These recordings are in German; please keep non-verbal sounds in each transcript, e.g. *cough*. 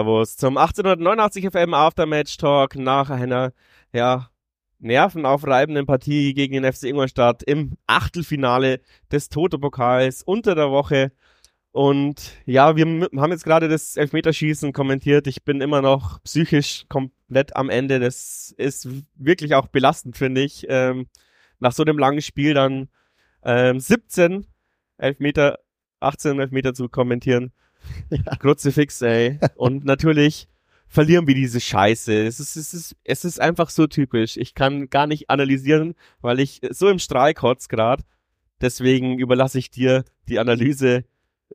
Servus zum 1889 FM Aftermatch Talk nach einer, ja, nervenaufreibenden Partie gegen den FC Ingolstadt im Achtelfinale des Toto-Pokals unter der Woche. Und ja, wir haben jetzt gerade das Elfmeterschießen kommentiert. Ich bin immer noch psychisch komplett am Ende. Das ist wirklich auch belastend, finde ich. Ähm, nach so einem langen Spiel dann ähm, 17 Elfmeter, 18 Elfmeter zu kommentieren. *laughs* Ja. Kruzifix, ey. Und natürlich verlieren wir diese Scheiße. Es ist, es ist, es ist einfach so typisch. Ich kann gar nicht analysieren, weil ich so im Strahl kotz grad. Deswegen überlasse ich dir die Analyse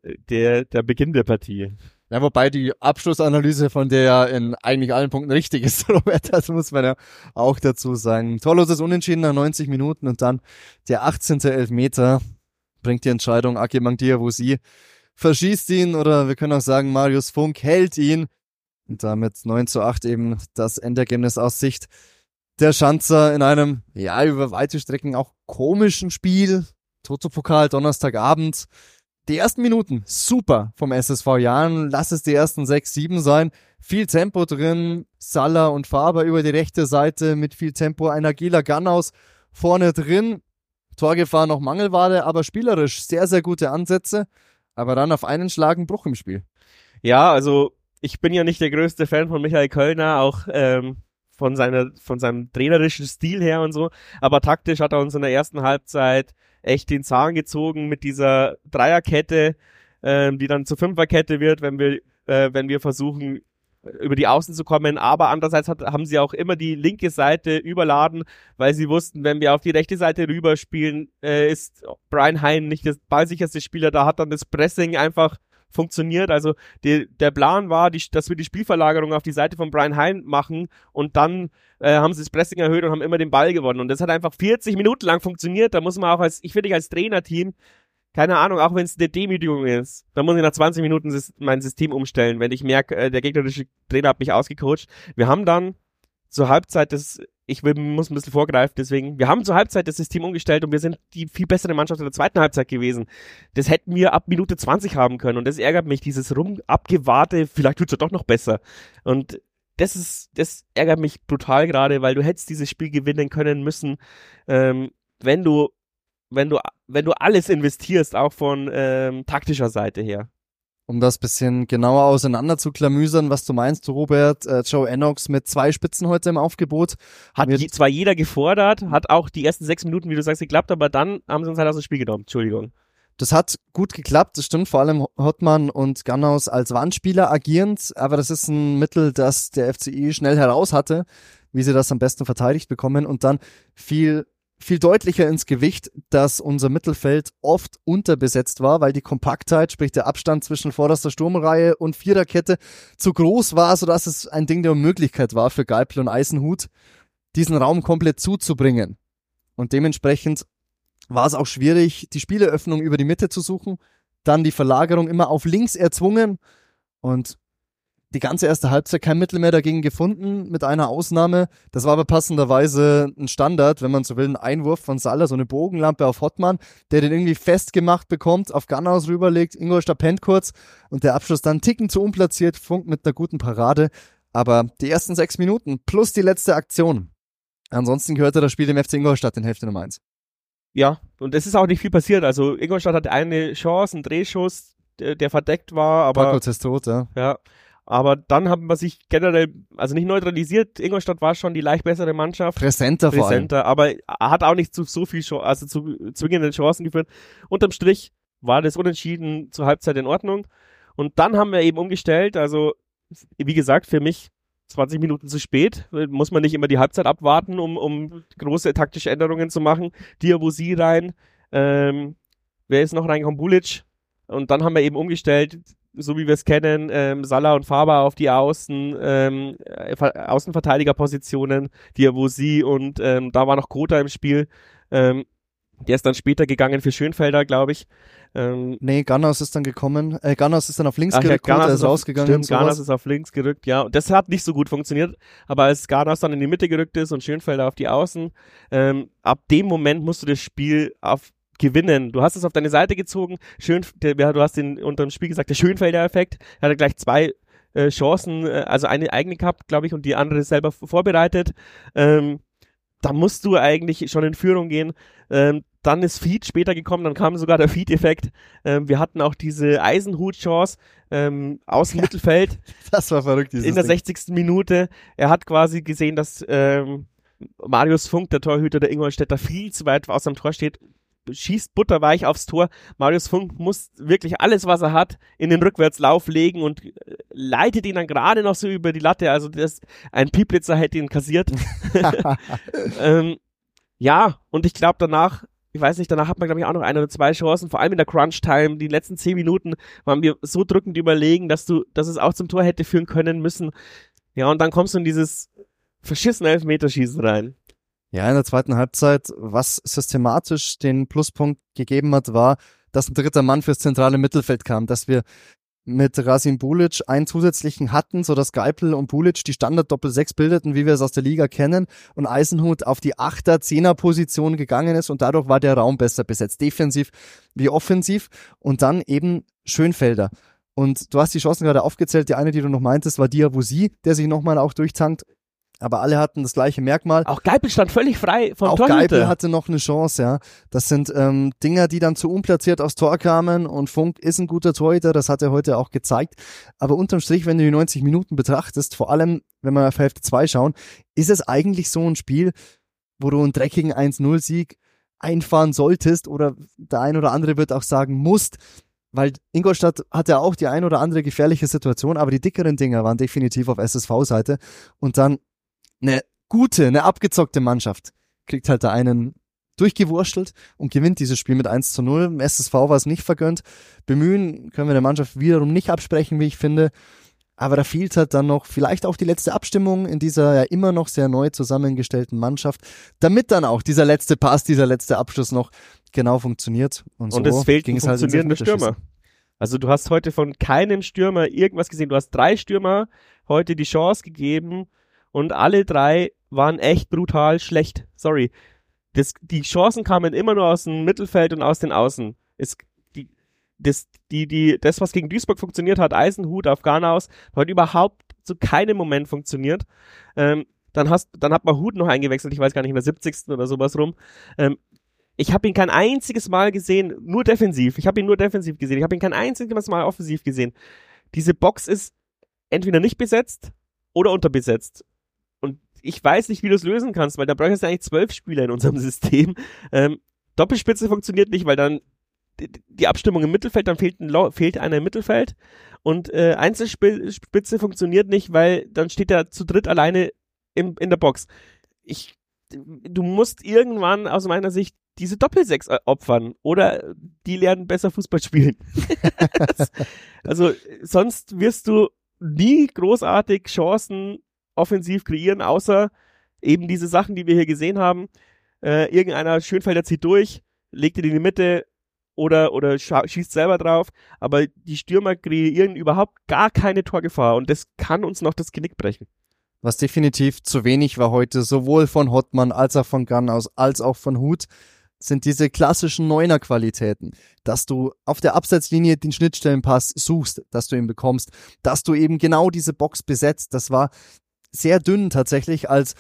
äh, der, der Beginn der Partie. Ja, wobei die Abschlussanalyse von der ja in eigentlich allen Punkten richtig ist, *laughs* Robert, das muss man ja auch dazu sagen. Torloses Unentschieden nach 90 Minuten und dann der 18. Elfmeter bringt die Entscheidung Ake Mangdia, wo sie verschießt ihn oder wir können auch sagen, Marius Funk hält ihn. Und damit 9 zu 8 eben das Endergebnis aus Sicht der Schanzer in einem, ja, über weite Strecken auch komischen Spiel. Toto-Pokal, Donnerstagabend. Die ersten Minuten, super vom SSV Jahren. Lass es die ersten sechs, sieben sein. Viel Tempo drin. Salah und Faber über die rechte Seite mit viel Tempo. Ein agiler Gunnaus vorne drin. Torgefahr noch Mangelware, aber spielerisch sehr, sehr gute Ansätze. Aber dann auf einen Schlag ein Bruch im Spiel. Ja, also ich bin ja nicht der größte Fan von Michael Kölner, auch ähm, von seiner, von seinem trainerischen Stil her und so. Aber taktisch hat er uns in der ersten Halbzeit echt den Zahn gezogen mit dieser Dreierkette, ähm, die dann zur Fünferkette wird, wenn wir, äh, wenn wir versuchen, über die Außen zu kommen, aber andererseits hat, haben sie auch immer die linke Seite überladen, weil sie wussten, wenn wir auf die rechte Seite rüberspielen, äh, ist Brian Hein nicht das ballsicherste Spieler, da hat dann das Pressing einfach funktioniert. Also die, der Plan war, die, dass wir die Spielverlagerung auf die Seite von Brian Hein machen und dann äh, haben sie das Pressing erhöht und haben immer den Ball gewonnen. Und das hat einfach 40 Minuten lang funktioniert. Da muss man auch als, ich finde, als Trainerteam keine Ahnung, auch wenn es eine Demütigung ist, dann muss ich nach 20 Minuten mein System umstellen, wenn ich merke, äh, der gegnerische Trainer hat mich ausgecoacht. Wir haben dann zur Halbzeit das, ich will, muss ein bisschen vorgreifen, deswegen, wir haben zur Halbzeit das System umgestellt und wir sind die viel bessere Mannschaft in der zweiten Halbzeit gewesen. Das hätten wir ab Minute 20 haben können und das ärgert mich, dieses rum abgewarte, vielleicht tut's ja doch noch besser. Und das ist, das ärgert mich brutal gerade, weil du hättest dieses Spiel gewinnen können müssen, ähm, wenn du wenn du, wenn du alles investierst, auch von ähm, taktischer Seite her. Um das bisschen genauer auseinander zu klamüsern, was du meinst, Robert, äh, Joe Enox mit zwei Spitzen heute im Aufgebot. Hat je, zwar jeder gefordert, hat auch die ersten sechs Minuten, wie du sagst, geklappt, aber dann haben sie uns halt aus dem Spiel genommen. Entschuldigung. Das hat gut geklappt, das stimmt, vor allem Hottmann und Gannaus als Wandspieler agierend, aber das ist ein Mittel, das der FCI schnell heraus hatte, wie sie das am besten verteidigt bekommen und dann viel viel deutlicher ins Gewicht, dass unser Mittelfeld oft unterbesetzt war, weil die Kompaktheit, sprich der Abstand zwischen vorderster Sturmreihe und Viererkette zu groß war, sodass es ein Ding der Unmöglichkeit war für Geipel und Eisenhut, diesen Raum komplett zuzubringen. Und dementsprechend war es auch schwierig, die Spieleröffnung über die Mitte zu suchen, dann die Verlagerung immer auf links erzwungen und die ganze erste Halbzeit kein Mittel mehr dagegen gefunden, mit einer Ausnahme. Das war aber passenderweise ein Standard, wenn man so will, ein Einwurf von Salah, so eine Bogenlampe auf Hottmann, der den irgendwie festgemacht bekommt, auf Gunnaus rüberlegt, Ingolstadt pennt kurz und der Abschluss dann ticken zu unplatziert, Funk mit einer guten Parade. Aber die ersten sechs Minuten plus die letzte Aktion. Ansonsten gehörte das Spiel dem FC Ingolstadt in Hälfte Nummer eins. Ja, und es ist auch nicht viel passiert. Also Ingolstadt hatte eine Chance, einen Drehschuss, der, der verdeckt war, aber. Paco ist tot, ja. Ja, aber dann haben wir sich generell, also nicht neutralisiert. Ingolstadt war schon die leicht bessere Mannschaft. Präsenter, Präsenter vor allem. aber hat auch nicht zu so viel, also zu zwingenden Chancen geführt. Unterm Strich war das Unentschieden zur Halbzeit in Ordnung. Und dann haben wir eben umgestellt. Also, wie gesagt, für mich 20 Minuten zu spät. Muss man nicht immer die Halbzeit abwarten, um, um große taktische Änderungen zu machen. Diabosi rein. Ähm, wer ist noch reingekommen? Bulic. Und dann haben wir eben umgestellt so wie wir es kennen, ähm, Salah und Faber auf die Außen, ähm, äh, Außenverteidigerpositionen, die wo sie und ähm, da war noch Kota im Spiel. Ähm, der ist dann später gegangen für Schönfelder, glaube ich. Ähm, nee, Gunners ist dann gekommen. Äh, Gunners ist dann auf links Ach, gerückt, ja, ist, ist rausgegangen. Stimmt, Gunners ist auf links gerückt, ja. Und das hat nicht so gut funktioniert. Aber als Gunners dann in die Mitte gerückt ist und Schönfelder auf die Außen, ähm, ab dem Moment musst du das Spiel auf gewinnen. Du hast es auf deine Seite gezogen. Schön, der, du hast den unter dem Spiel gesagt, der Schönfelder-Effekt. Er hatte gleich zwei äh, Chancen, äh, also eine eigene gehabt, glaube ich, und die andere selber vorbereitet. Ähm, da musst du eigentlich schon in Führung gehen. Ähm, dann ist Feed später gekommen, dann kam sogar der Feed-Effekt. Ähm, wir hatten auch diese Eisenhut-Chance ähm, aus dem ja, Mittelfeld. *laughs* Das war verrückt. In der Ding. 60. Minute. Er hat quasi gesehen, dass ähm, Marius Funk, der Torhüter der Ingolstädter, viel zu weit aus dem Tor steht, schießt butterweich aufs Tor. Marius Funk muss wirklich alles, was er hat, in den Rückwärtslauf legen und äh, leitet ihn dann gerade noch so über die Latte. Also das, ein Pieplitzer hätte ihn kassiert. *laughs* *laughs* ähm, ja, und ich glaube danach, ich weiß nicht, danach hat man glaube ich auch noch eine oder zwei Chancen, vor allem in der Crunch-Time. Die letzten zehn Minuten waren wir so drückend überlegen, dass du, dass es auch zum Tor hätte führen können müssen. Ja, und dann kommst du in dieses verschissene Elfmeterschießen rein. Ja, in der zweiten Halbzeit, was systematisch den Pluspunkt gegeben hat, war, dass ein dritter Mann fürs zentrale Mittelfeld kam, dass wir mit Rasim Bulic einen zusätzlichen hatten, so dass Geipel und Bulic die Standard-Doppel-6 bildeten, wie wir es aus der Liga kennen, und Eisenhut auf die Achter, Zehner Position gegangen ist und dadurch war der Raum besser besetzt, defensiv wie offensiv und dann eben Schönfelder. Und du hast die Chancen gerade aufgezählt. Die eine, die du noch meintest, war Diabusi, der sich nochmal auch durchtankt. Aber alle hatten das gleiche Merkmal. Auch Geipel stand völlig frei vom Auch Torhüter. Geipel hatte noch eine Chance, ja. Das sind ähm, Dinger, die dann zu unplatziert aufs Tor kamen und Funk ist ein guter Torhüter, das hat er heute auch gezeigt. Aber unterm Strich, wenn du die 90 Minuten betrachtest, vor allem, wenn wir auf Hälfte 2 schauen, ist es eigentlich so ein Spiel, wo du einen dreckigen 1-0-Sieg einfahren solltest oder der ein oder andere wird auch sagen musst, weil Ingolstadt hatte auch die ein oder andere gefährliche Situation, aber die dickeren Dinger waren definitiv auf SSV-Seite. Und dann eine gute, eine abgezockte Mannschaft kriegt halt da einen durchgewurstelt und gewinnt dieses Spiel mit 1 zu 0. Im SSV war es nicht vergönnt. Bemühen können wir der Mannschaft wiederum nicht absprechen, wie ich finde. Aber da fehlt halt dann noch vielleicht auch die letzte Abstimmung in dieser ja immer noch sehr neu zusammengestellten Mannschaft, damit dann auch dieser letzte Pass, dieser letzte Abschluss noch genau funktioniert. Und, so und es fehlt ging ein halt funktionierender Stürmer. Also du hast heute von keinem Stürmer irgendwas gesehen. Du hast drei Stürmer heute die Chance gegeben, und alle drei waren echt brutal schlecht. Sorry. Das, die Chancen kamen immer nur aus dem Mittelfeld und aus den Außen. Es, die, das, die, die, das, was gegen Duisburg funktioniert hat, Eisenhut auf Garnaus, hat überhaupt zu keinem Moment funktioniert. Ähm, dann, hast, dann hat man Hut noch eingewechselt, ich weiß gar nicht, in der 70. oder sowas rum. Ähm, ich habe ihn kein einziges Mal gesehen, nur defensiv. Ich habe ihn nur defensiv gesehen. Ich habe ihn kein einziges Mal offensiv gesehen. Diese Box ist entweder nicht besetzt oder unterbesetzt ich weiß nicht, wie du es lösen kannst, weil da bräuchtest du eigentlich zwölf Spieler in unserem *laughs* System. Ähm, Doppelspitze funktioniert nicht, weil dann die, die Abstimmung im Mittelfeld, dann fehlt, ein, fehlt einer im Mittelfeld. Und äh, Einzelspitze funktioniert nicht, weil dann steht er zu dritt alleine im, in der Box. Ich, du musst irgendwann aus meiner Sicht diese Doppelsechs äh, opfern oder die lernen besser Fußball spielen. *laughs* also sonst wirst du nie großartig Chancen offensiv kreieren, außer eben diese Sachen, die wir hier gesehen haben. Äh, irgendeiner Schönfelder zieht durch, legt ihn in die Mitte oder, oder schießt selber drauf, aber die Stürmer kreieren überhaupt gar keine Torgefahr und das kann uns noch das Genick brechen. Was definitiv zu wenig war heute, sowohl von Hottmann als auch von Gannaus als auch von Hut, sind diese klassischen Neuner-Qualitäten, dass du auf der Abseitslinie den Schnittstellenpass suchst, dass du ihn bekommst, dass du eben genau diese Box besetzt. Das war sehr dünn tatsächlich als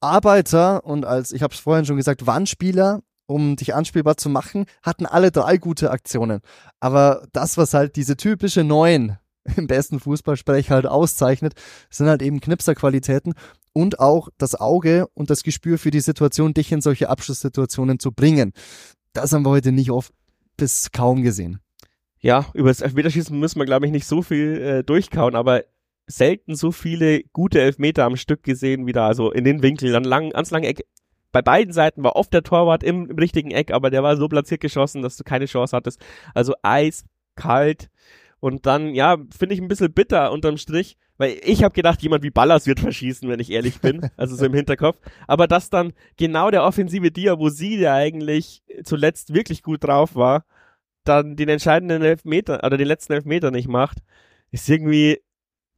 Arbeiter und als, ich habe es vorhin schon gesagt, Wandspieler, um dich anspielbar zu machen, hatten alle drei gute Aktionen. Aber das, was halt diese typische Neuen *laughs* im besten Fußballsprech halt auszeichnet, sind halt eben Knipserqualitäten und auch das Auge und das Gespür für die Situation, dich in solche Abschlusssituationen zu bringen. Das haben wir heute nicht oft bis kaum gesehen. Ja, über das Elfmeterschießen müssen wir, glaube ich, nicht so viel äh, durchkauen, aber selten so viele gute Elfmeter am Stück gesehen wie da, also in den Winkel, dann lang, ganz lange Eck. Bei beiden Seiten war oft der Torwart im, im richtigen Eck, aber der war so platziert geschossen, dass du keine Chance hattest. Also Eis, kalt und dann, ja, finde ich ein bisschen bitter unterm Strich, weil ich habe gedacht, jemand wie Ballas wird verschießen, wenn ich ehrlich bin, *laughs* also so im Hinterkopf. Aber dass dann genau der offensive Dia, wo sie der eigentlich zuletzt wirklich gut drauf war, dann den entscheidenden Elfmeter oder den letzten Elfmeter nicht macht, ist irgendwie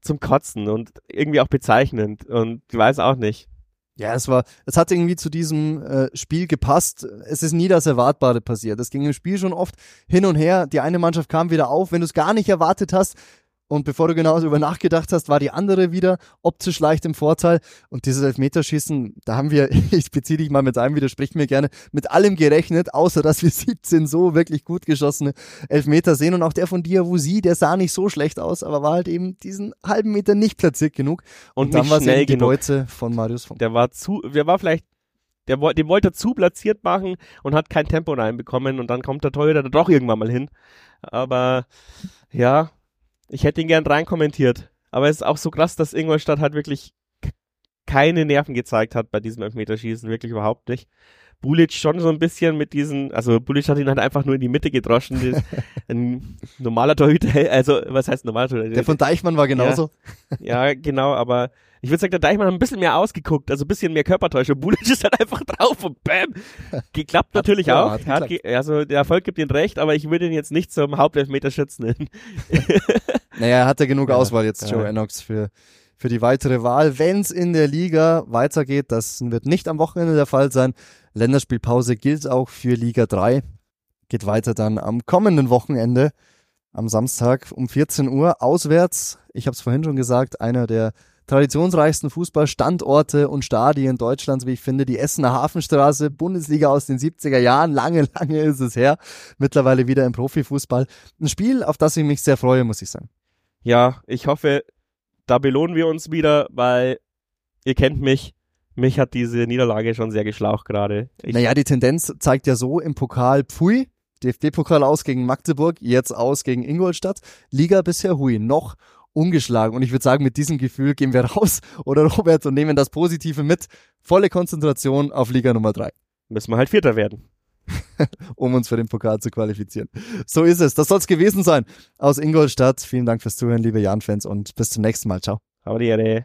zum Kotzen und irgendwie auch bezeichnend und ich weiß auch nicht. Ja, es war, es hat irgendwie zu diesem äh, Spiel gepasst. Es ist nie das Erwartbare passiert. Es ging im Spiel schon oft hin und her. Die eine Mannschaft kam wieder auf. Wenn du es gar nicht erwartet hast, und bevor du genau darüber nachgedacht hast, war die andere wieder optisch leicht im Vorteil. Und dieses Elfmeterschießen, da haben wir, *laughs* ich beziehe dich mal mit einem, widersprich mir gerne, mit allem gerechnet, außer dass wir *laughs* 17 so wirklich gut geschossene Elfmeter sehen. Und auch der von Diawusi, der sah nicht so schlecht aus, aber war halt eben diesen halben Meter nicht platziert genug. Und, Und dann war es eben die. Beute von Marius Funk. Der war zu, der war vielleicht, der, den wollte er zu platziert machen und hat kein Tempo reinbekommen und dann kommt der Torhüter da doch irgendwann mal hin. Aber ja, ich hätte ihn gern rein kommentiert. Aber es ist auch so krass, dass Ingolstadt halt wirklich keine Nerven gezeigt hat bei diesem Elfmeterschießen, wirklich überhaupt nicht. Bulic schon so ein bisschen mit diesen, also Bulic hat ihn halt einfach nur in die Mitte gedroschen. Das- *laughs* ein normaler Torhüter, also was heißt normaler Torhüter? Der von Deichmann war genauso. Ja, genau, aber ich würde sagen, der Deichmann hat ein bisschen mehr ausgeguckt, also ein bisschen mehr Körpertäuschung. Bulic ist halt einfach drauf und bam. Geklappt natürlich ja, auch. hat Hat ge also der Erfolg gibt ihm recht, aber ich würde ihn jetzt nicht zum Hauptelfmeterschützen nennen. *laughs* Naja, er genug Ja, Auswahl jetzt, ja. Joe Ennox, für, für die weitere Wahl. Wenn es in der Liga weitergeht, das wird nicht am Wochenende der Fall sein. Länderspielpause gilt auch für Liga 3. Geht weiter dann am kommenden Wochenende, am Samstag um 14 Uhr, auswärts. Ich habe es vorhin schon gesagt, einer der traditionsreichsten Fußballstandorte und Stadien Deutschlands, wie ich finde, die Essener Hafenstraße, Bundesliga aus den 70er Jahren, lange, lange ist es her, mittlerweile wieder im Profifußball. Ein Spiel, auf das ich mich sehr freue, muss ich sagen. Ja, ich hoffe, da belohnen wir uns wieder, weil ihr kennt mich. Mich hat diese Niederlage schon sehr geschlaucht gerade. Naja, die Tendenz zeigt ja so im Pokal Pfui, DFB-Pokal aus gegen Magdeburg, jetzt aus gegen Ingolstadt, Liga bisher Hui, noch ungeschlagen. Und ich würde sagen, mit diesem Gefühl gehen wir *laughs* raus, oder Robert, und nehmen das Positive mit. Volle Konzentration auf Liga Nummer drei, müssen wir halt Vierter werden. *laughs* um uns für den Pokal zu qualifizieren. So ist es. Das soll's gewesen sein aus Ingolstadt. Vielen Dank fürs Zuhören, liebe Jan-Fans, und bis zum nächsten Mal. Ciao. Aber die Ehre.